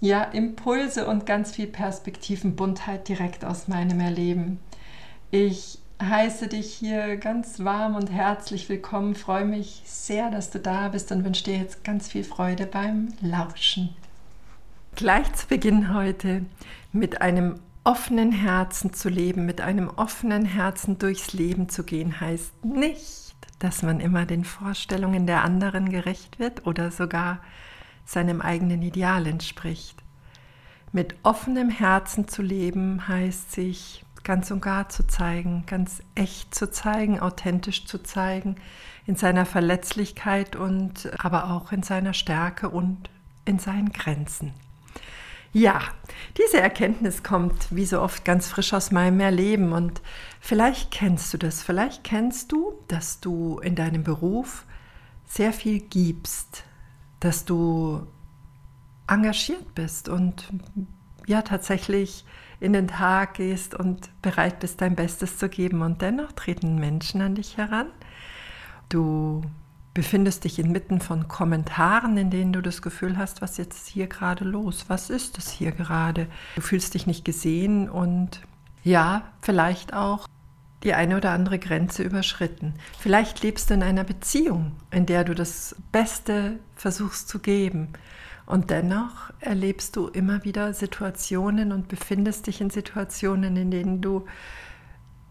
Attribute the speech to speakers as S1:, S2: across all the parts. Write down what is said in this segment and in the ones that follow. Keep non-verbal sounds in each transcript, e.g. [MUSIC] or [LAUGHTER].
S1: ja, Impulse und ganz viel Perspektivenbuntheit direkt aus meinem Erleben. Ich heiße dich hier ganz warm und herzlich willkommen, freue mich sehr, dass du da bist und wünsche dir jetzt ganz viel Freude beim Lauschen. Gleich zu Beginn heute mit einem offenen Herzen zu leben, mit einem offenen Herzen durchs Leben zu gehen, heißt nicht, dass man immer den Vorstellungen der anderen gerecht wird oder sogar seinem eigenen Ideal entspricht. Mit offenem Herzen zu leben heißt sich ganz und gar zu zeigen, ganz echt zu zeigen, authentisch zu zeigen, in seiner Verletzlichkeit und aber auch in seiner Stärke und in seinen Grenzen. Ja, diese Erkenntnis kommt wie so oft ganz frisch aus meinem Erleben und vielleicht kennst du das, vielleicht kennst du, dass du in deinem Beruf sehr viel gibst, dass du engagiert bist und ja tatsächlich in den Tag gehst und bereit bist, dein Bestes zu geben. Und dennoch treten Menschen an dich heran. Du befindest dich inmitten von Kommentaren, in denen du das Gefühl hast, was jetzt hier gerade los? Was ist es hier gerade? Du fühlst dich nicht gesehen und ja, vielleicht auch die eine oder andere Grenze überschritten. Vielleicht lebst du in einer Beziehung, in der du das Beste versuchst zu geben. Und dennoch erlebst du immer wieder Situationen und befindest dich in Situationen, in denen du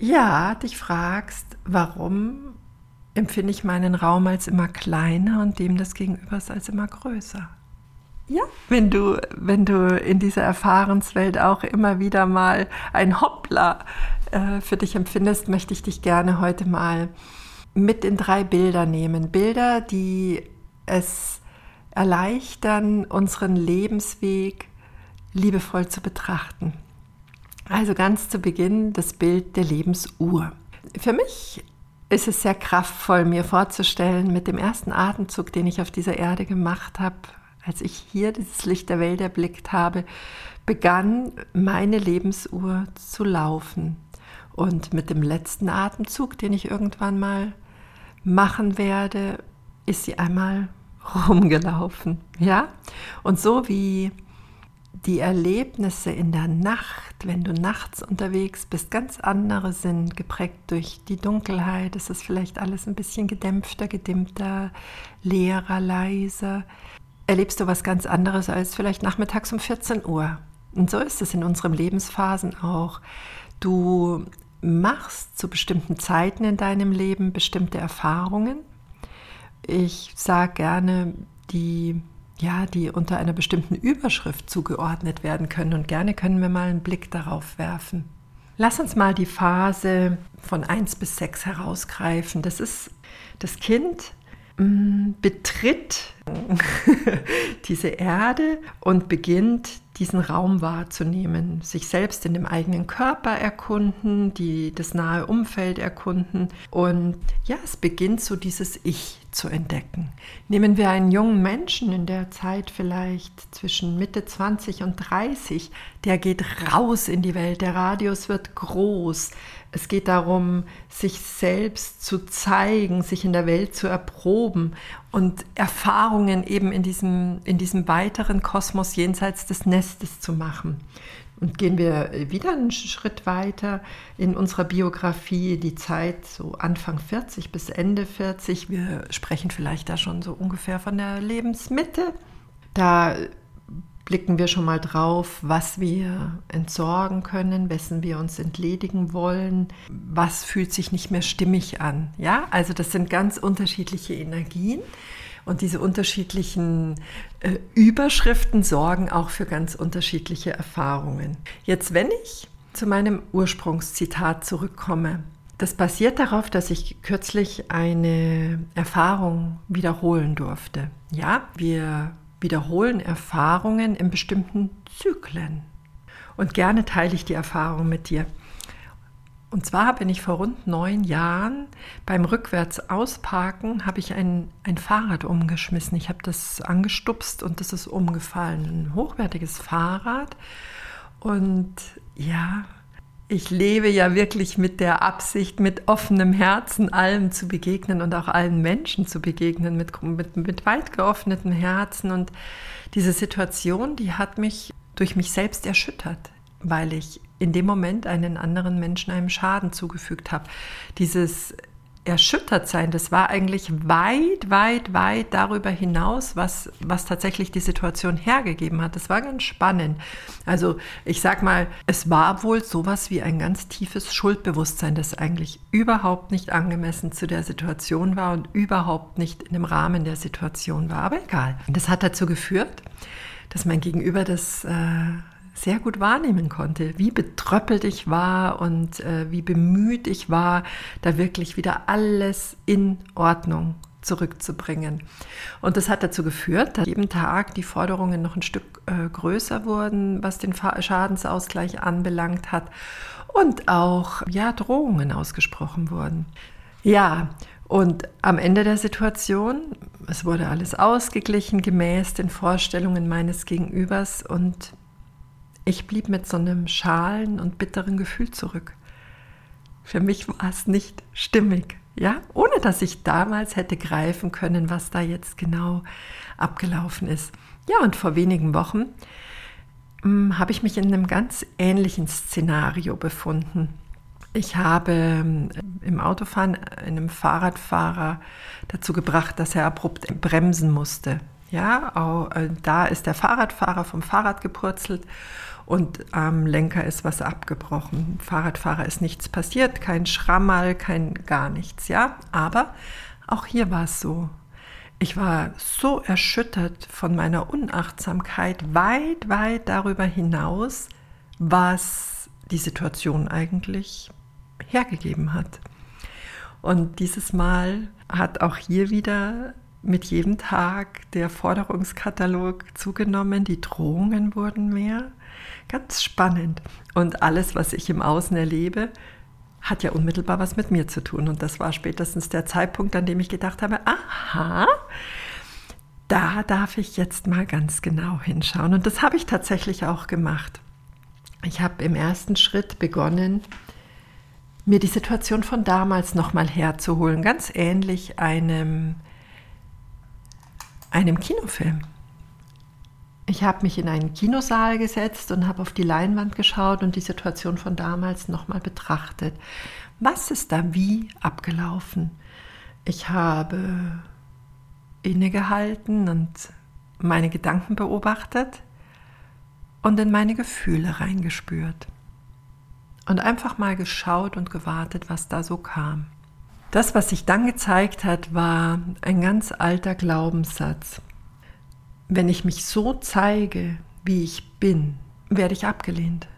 S1: ja dich fragst, warum empfinde ich meinen Raum als immer kleiner und dem des Gegenübers als immer größer. Ja, wenn du, wenn du in dieser Erfahrenswelt auch immer wieder mal ein Hoppla äh, für dich empfindest, möchte ich dich gerne heute mal mit in drei Bilder nehmen. Bilder, die es erleichtern, unseren Lebensweg liebevoll zu betrachten. Also ganz zu Beginn das Bild der Lebensuhr. Für mich ist es sehr kraftvoll, mir vorzustellen, mit dem ersten Atemzug, den ich auf dieser Erde gemacht habe, als ich hier dieses Licht der Welt erblickt habe, begann meine Lebensuhr zu laufen. Und mit dem letzten Atemzug, den ich irgendwann mal machen werde, ist sie einmal [LAUGHS] rumgelaufen. Ja? Und so wie die Erlebnisse in der Nacht, wenn du nachts unterwegs bist, ganz andere sind, geprägt durch die Dunkelheit. Es ist vielleicht alles ein bisschen gedämpfter, gedimmter, leerer, leiser. Erlebst du was ganz anderes als vielleicht nachmittags um 14 Uhr. Und so ist es in unseren Lebensphasen auch. Du machst zu bestimmten Zeiten in deinem Leben bestimmte Erfahrungen. Ich sage gerne, die ja, die unter einer bestimmten Überschrift zugeordnet werden können. Und gerne können wir mal einen Blick darauf werfen. Lass uns mal die Phase von 1 bis 6 herausgreifen. Das ist das Kind mm, betritt [LAUGHS] diese Erde und beginnt diesen Raum wahrzunehmen, sich selbst in dem eigenen Körper erkunden, die, das nahe Umfeld erkunden. Und ja, es beginnt so dieses Ich zu entdecken. Nehmen wir einen jungen Menschen in der Zeit vielleicht zwischen Mitte 20 und 30, der geht raus in die Welt, der Radius wird groß, es geht darum, sich selbst zu zeigen, sich in der Welt zu erproben und Erfahrungen eben in diesem, in diesem weiteren Kosmos jenseits des Nestes zu machen. Und gehen wir wieder einen Schritt weiter in unserer Biografie, die Zeit so Anfang 40 bis Ende 40. Wir sprechen vielleicht da schon so ungefähr von der Lebensmitte. Da blicken wir schon mal drauf, was wir entsorgen können, wessen wir uns entledigen wollen, was fühlt sich nicht mehr stimmig an. Ja, also das sind ganz unterschiedliche Energien und diese unterschiedlichen äh, Überschriften sorgen auch für ganz unterschiedliche Erfahrungen. Jetzt, wenn ich zu meinem Ursprungszitat zurückkomme, das basiert darauf, dass ich kürzlich eine Erfahrung wiederholen durfte. Ja, wir wiederholen Erfahrungen in bestimmten Zyklen. Und gerne teile ich die Erfahrung mit dir. Und zwar bin ich vor rund neun Jahren beim rückwärts ausparken, habe ich ein, ein Fahrrad umgeschmissen. Ich habe das angestupst und das ist umgefallen. Ein hochwertiges Fahrrad. Und ja, ich lebe ja wirklich mit der Absicht, mit offenem Herzen allem zu begegnen und auch allen Menschen zu begegnen, mit, mit, mit weit geöffnetem Herzen. Und diese Situation, die hat mich durch mich selbst erschüttert, weil ich in dem Moment einen anderen Menschen einem Schaden zugefügt habe. Dieses erschüttert sein, das war eigentlich weit, weit, weit darüber hinaus, was, was tatsächlich die Situation hergegeben hat. Das war ganz spannend. Also ich sag mal, es war wohl sowas wie ein ganz tiefes Schuldbewusstsein, das eigentlich überhaupt nicht angemessen zu der Situation war und überhaupt nicht in dem Rahmen der Situation war. Aber egal. Das hat dazu geführt, dass mein Gegenüber das äh, sehr gut wahrnehmen konnte, wie betröppelt ich war und äh, wie bemüht ich war, da wirklich wieder alles in Ordnung zurückzubringen. Und das hat dazu geführt, dass jeden Tag die Forderungen noch ein Stück äh, größer wurden, was den Schadensausgleich anbelangt hat und auch ja Drohungen ausgesprochen wurden. Ja, und am Ende der Situation, es wurde alles ausgeglichen gemäß den Vorstellungen meines Gegenübers und ich blieb mit so einem schalen und bitteren Gefühl zurück. Für mich war es nicht stimmig, ja, ohne dass ich damals hätte greifen können, was da jetzt genau abgelaufen ist. Ja, und vor wenigen Wochen hm, habe ich mich in einem ganz ähnlichen Szenario befunden. Ich habe hm, im Autofahren einem Fahrradfahrer dazu gebracht, dass er abrupt bremsen musste. Ja, äh, da ist der Fahrradfahrer vom Fahrrad gepurzelt und am Lenker ist was abgebrochen. Fahrradfahrer ist nichts passiert, kein Schrammal, kein gar nichts, ja. Aber auch hier war es so. Ich war so erschüttert von meiner Unachtsamkeit weit, weit darüber hinaus, was die Situation eigentlich hergegeben hat. Und dieses Mal hat auch hier wieder mit jedem Tag der Forderungskatalog zugenommen, die Drohungen wurden mehr. Ganz spannend. Und alles, was ich im Außen erlebe, hat ja unmittelbar was mit mir zu tun. Und das war spätestens der Zeitpunkt, an dem ich gedacht habe, aha, da darf ich jetzt mal ganz genau hinschauen. Und das habe ich tatsächlich auch gemacht. Ich habe im ersten Schritt begonnen, mir die Situation von damals nochmal herzuholen, ganz ähnlich einem, einem Kinofilm. Ich habe mich in einen Kinosaal gesetzt und habe auf die Leinwand geschaut und die Situation von damals nochmal betrachtet. Was ist da wie abgelaufen? Ich habe innegehalten und meine Gedanken beobachtet und in meine Gefühle reingespürt. Und einfach mal geschaut und gewartet, was da so kam. Das, was sich dann gezeigt hat, war ein ganz alter Glaubenssatz wenn ich mich so zeige, wie ich bin, werde ich abgelehnt.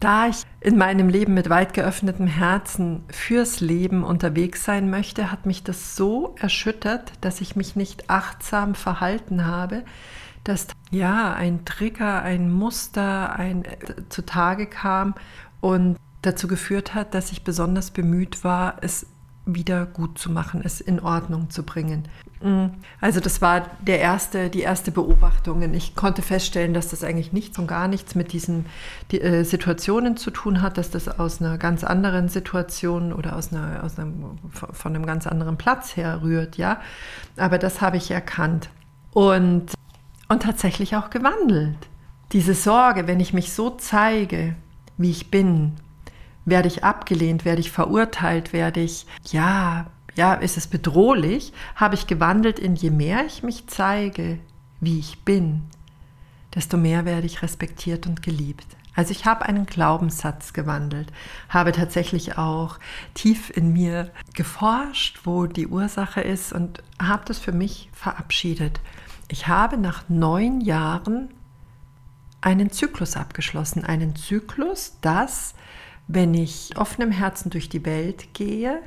S1: Da ich in meinem Leben mit weit geöffnetem Herzen fürs Leben unterwegs sein möchte, hat mich das so erschüttert, dass ich mich nicht achtsam verhalten habe, dass ja ein Trigger, ein Muster ein, äh, zutage kam und dazu geführt hat, dass ich besonders bemüht war, es wieder gut zu machen, es in Ordnung zu bringen. Mm. Also das war der erste, die erste Beobachtung. Ich konnte feststellen, dass das eigentlich nichts und gar nichts mit diesen die, äh, Situationen zu tun hat, dass das aus einer ganz anderen Situation oder aus einer, aus einem, von einem ganz anderen Platz her rührt, ja. Aber das habe ich erkannt und, und tatsächlich auch gewandelt. Diese Sorge, wenn ich mich so zeige, wie ich bin, werde ich abgelehnt, werde ich verurteilt, werde ich, ja, ja, ist es bedrohlich, habe ich gewandelt in je mehr ich mich zeige, wie ich bin, desto mehr werde ich respektiert und geliebt. Also ich habe einen Glaubenssatz gewandelt, habe tatsächlich auch tief in mir geforscht, wo die Ursache ist und habe das für mich verabschiedet. Ich habe nach neun Jahren einen Zyklus abgeschlossen, einen Zyklus, das wenn ich offenem Herzen durch die Welt gehe,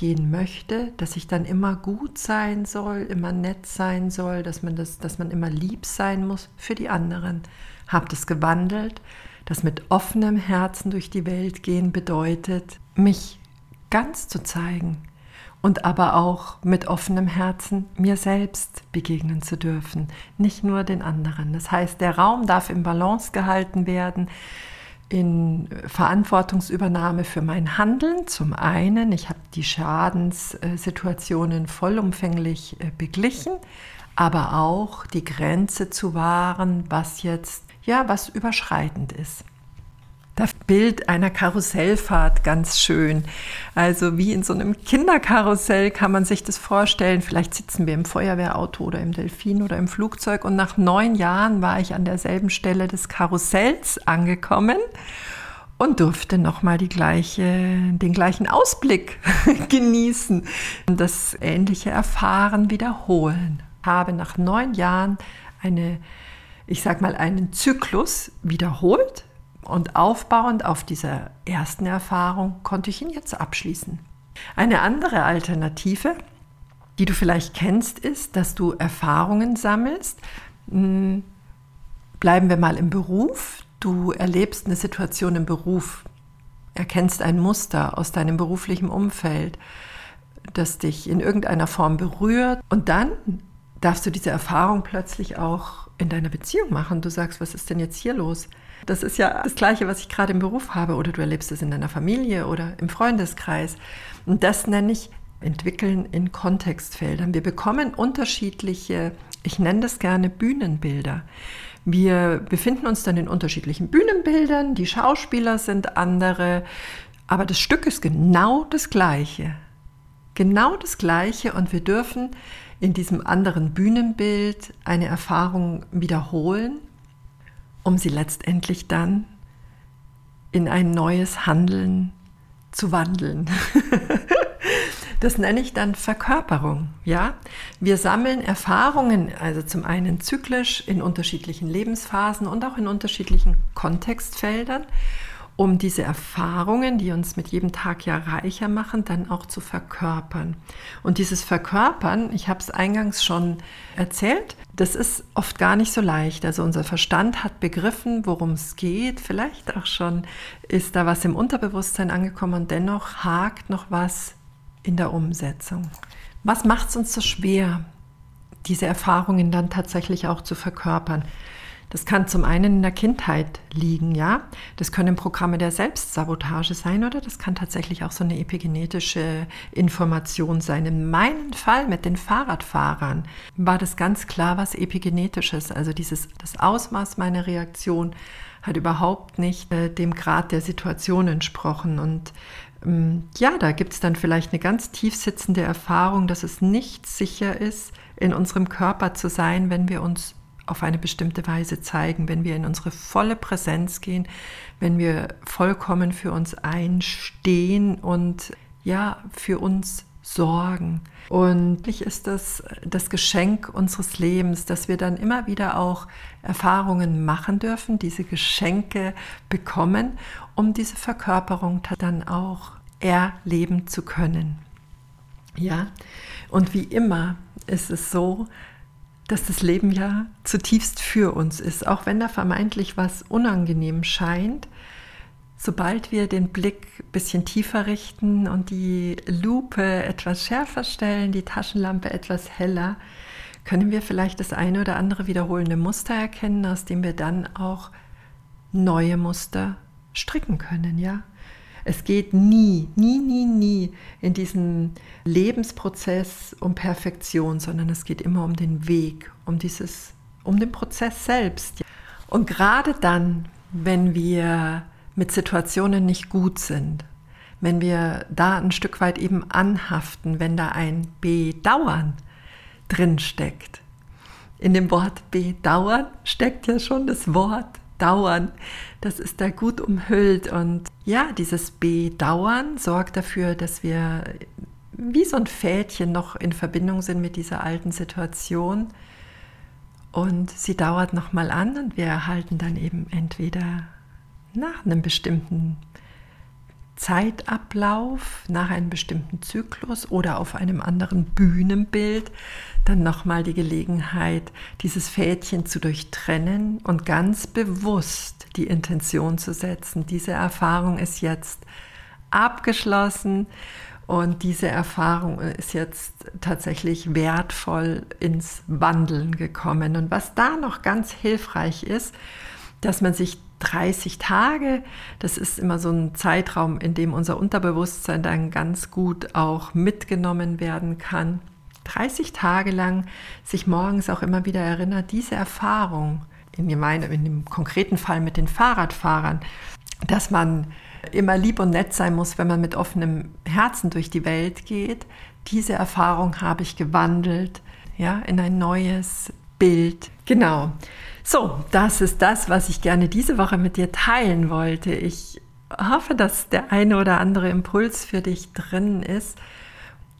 S1: gehen möchte, dass ich dann immer gut sein soll, immer nett sein soll, dass man, das, dass man immer lieb sein muss für die anderen. Habe das gewandelt dass mit offenem Herzen durch die Welt gehen bedeutet, mich ganz zu zeigen und aber auch mit offenem Herzen mir selbst begegnen zu dürfen, nicht nur den anderen. Das heißt, der Raum darf im Balance gehalten werden, in Verantwortungsübernahme für mein Handeln. Zum einen, ich habe die Schadenssituationen vollumfänglich äh, beglichen, aber auch die Grenze zu wahren, was jetzt ja was überschreitend ist. Das Bild einer Karussellfahrt ganz schön. Also wie in so einem Kinderkarussell kann man sich das vorstellen. Vielleicht sitzen wir im Feuerwehrauto oder im Delfin oder im Flugzeug und nach neun Jahren war ich an derselben Stelle des Karussells angekommen und durfte nochmal gleiche, den gleichen Ausblick [LAUGHS] genießen und das ähnliche Erfahren wiederholen. Habe nach neun Jahren eine, ich sag mal, einen Zyklus wiederholt und aufbauend auf dieser ersten Erfahrung konnte ich ihn jetzt abschließen. Eine andere Alternative, die du vielleicht kennst, ist, dass du Erfahrungen sammelst. Hm, bleiben wir mal im Beruf. Du erlebst eine Situation im Beruf, erkennst ein Muster aus deinem beruflichen Umfeld, das dich in irgendeiner Form berührt und dann darfst du diese Erfahrung plötzlich auch in deiner Beziehung machen. Du sagst, was ist denn jetzt hier los? Das ist ja das Gleiche, was ich gerade im Beruf habe oder du erlebst es in deiner Familie oder im Freundeskreis. Und das nenne ich entwickeln in Kontextfeldern. Wir bekommen unterschiedliche, ich nenne das gerne Bühnenbilder. Wir befinden uns dann in unterschiedlichen Bühnenbildern, die Schauspieler sind andere, aber das Stück ist genau das gleiche. Genau das gleiche und wir dürfen in diesem anderen Bühnenbild eine Erfahrung wiederholen um sie letztendlich dann in ein neues Handeln zu wandeln. [LAUGHS] Das nenne ich dann Verkörperung, ja? Wir sammeln Erfahrungen, also zum einen zyklisch in unterschiedlichen Lebensphasen und auch in unterschiedlichen Kontextfeldern um diese Erfahrungen, die uns mit jedem Tag ja reicher machen, dann auch zu verkörpern. Und dieses Verkörpern, ich habe es eingangs schon erzählt, das ist oft gar nicht so leicht. Also unser Verstand hat begriffen, worum es geht. Vielleicht auch schon ist da was im Unterbewusstsein angekommen und dennoch hakt noch was in der Umsetzung. Was macht es uns so schwer, diese Erfahrungen dann tatsächlich auch zu verkörpern? Das kann zum einen in der Kindheit liegen, ja. Das können Programme der Selbstsabotage sein oder das kann tatsächlich auch so eine epigenetische Information sein. In meinem Fall mit den Fahrradfahrern war das ganz klar was epigenetisches. Also dieses, das Ausmaß meiner Reaktion hat überhaupt nicht äh, dem Grad der Situation entsprochen. Und ähm, ja, da gibt es dann vielleicht eine ganz tief sitzende Erfahrung, dass es nicht sicher ist, in unserem Körper zu sein, wenn wir uns auf eine bestimmte Weise zeigen, wenn wir in unsere volle Präsenz gehen, wenn wir vollkommen für uns einstehen und ja, für uns sorgen. Und ist das das Geschenk unseres Lebens, dass wir dann immer wieder auch Erfahrungen machen dürfen, diese Geschenke bekommen, um diese Verkörperung dann auch erleben zu können. Ja, und wie immer ist es so, dass das Leben ja zutiefst für uns ist, auch wenn da vermeintlich was unangenehm scheint. Sobald wir den Blick ein bisschen tiefer richten und die Lupe etwas schärfer stellen, die Taschenlampe etwas heller, können wir vielleicht das eine oder andere wiederholende Muster erkennen, aus dem wir dann auch neue Muster stricken können, ja? Es geht nie, nie, nie, nie in diesem Lebensprozess um Perfektion, sondern es geht immer um den Weg, um dieses, um den Prozess selbst. Und gerade dann, wenn wir mit Situationen nicht gut sind, wenn wir da ein Stück weit eben anhaften, wenn da ein Bedauern drin steckt. In dem Wort Bedauern steckt ja schon das Wort Dauern. Das ist da gut umhüllt. Und ja, dieses Bedauern sorgt dafür, dass wir wie so ein Fädchen noch in Verbindung sind mit dieser alten Situation. Und sie dauert nochmal an und wir erhalten dann eben entweder nach einem bestimmten Zeitablauf nach einem bestimmten Zyklus oder auf einem anderen Bühnenbild dann nochmal die Gelegenheit, dieses Fädchen zu durchtrennen und ganz bewusst die Intention zu setzen. Diese Erfahrung ist jetzt abgeschlossen und diese Erfahrung ist jetzt tatsächlich wertvoll ins Wandeln gekommen. Und was da noch ganz hilfreich ist, dass man sich 30 Tage, das ist immer so ein Zeitraum, in dem unser Unterbewusstsein dann ganz gut auch mitgenommen werden kann. 30 Tage lang sich morgens auch immer wieder erinnert, diese Erfahrung, in, meinem, in dem konkreten Fall mit den Fahrradfahrern, dass man immer lieb und nett sein muss, wenn man mit offenem Herzen durch die Welt geht. Diese Erfahrung habe ich gewandelt, ja, in ein neues Bild. Genau. So, das ist das, was ich gerne diese Woche mit dir teilen wollte. Ich hoffe, dass der eine oder andere Impuls für dich drin ist.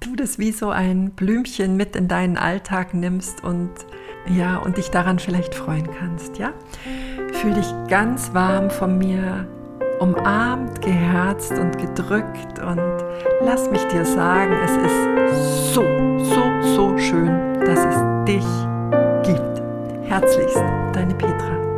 S1: Du das wie so ein Blümchen mit in deinen Alltag nimmst und ja, und dich daran vielleicht freuen kannst, ja? Fühl dich ganz warm von mir umarmt, geherzt und gedrückt und lass mich dir sagen, es ist so, so, so schön, dass es dich gibt. Herzlichst, deine Petra.